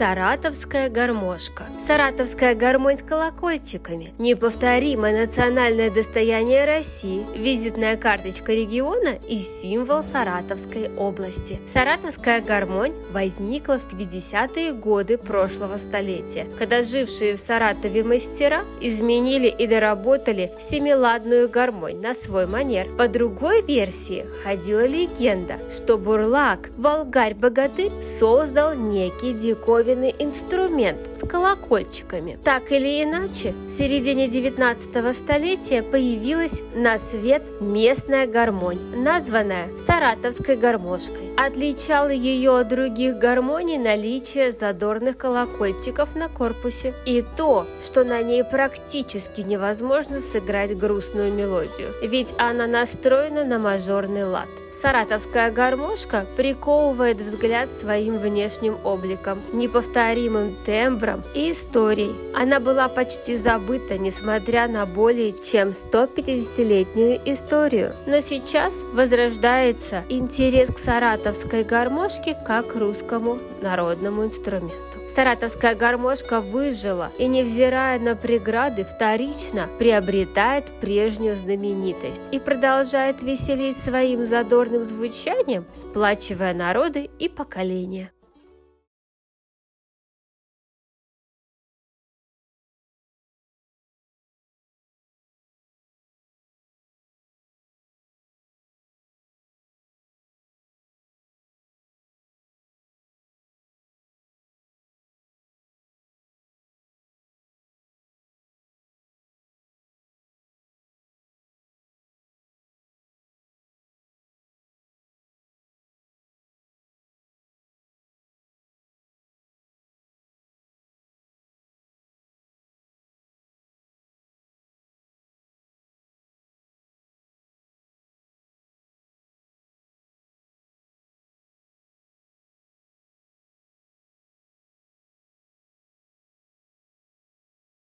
Саратовская гармошка. Саратовская гармонь с колокольчиками. Неповторимое национальное достояние России, визитная карточка региона и символ Саратовской области. Саратовская гармонь возникла в 50-е годы прошлого столетия, когда жившие в Саратове мастера изменили и доработали семиладную гармонь на свой манер. По другой версии ходила легенда, что Бурлак, волгарь-богатырь, создал некий диковинный инструмент с колокольчиками. Так или иначе, в середине 19 столетия появилась на свет местная гармонь, названная саратовской гармошкой. Отличало ее от других гармоний наличие задорных колокольчиков на корпусе и то, что на ней практически невозможно сыграть грустную мелодию, ведь она настроена на мажорный лад. Саратовская гармошка приковывает взгляд своим внешним обликом, неповторимым тембром и историей. Она была почти забыта, несмотря на более чем 150-летнюю историю. Но сейчас возрождается интерес к саратовской гармошке как русскому народному инструменту. Саратовская гармошка выжила и, невзирая на преграды, вторично приобретает прежнюю знаменитость и продолжает веселить своим задорным звучанием, сплачивая народы и поколения.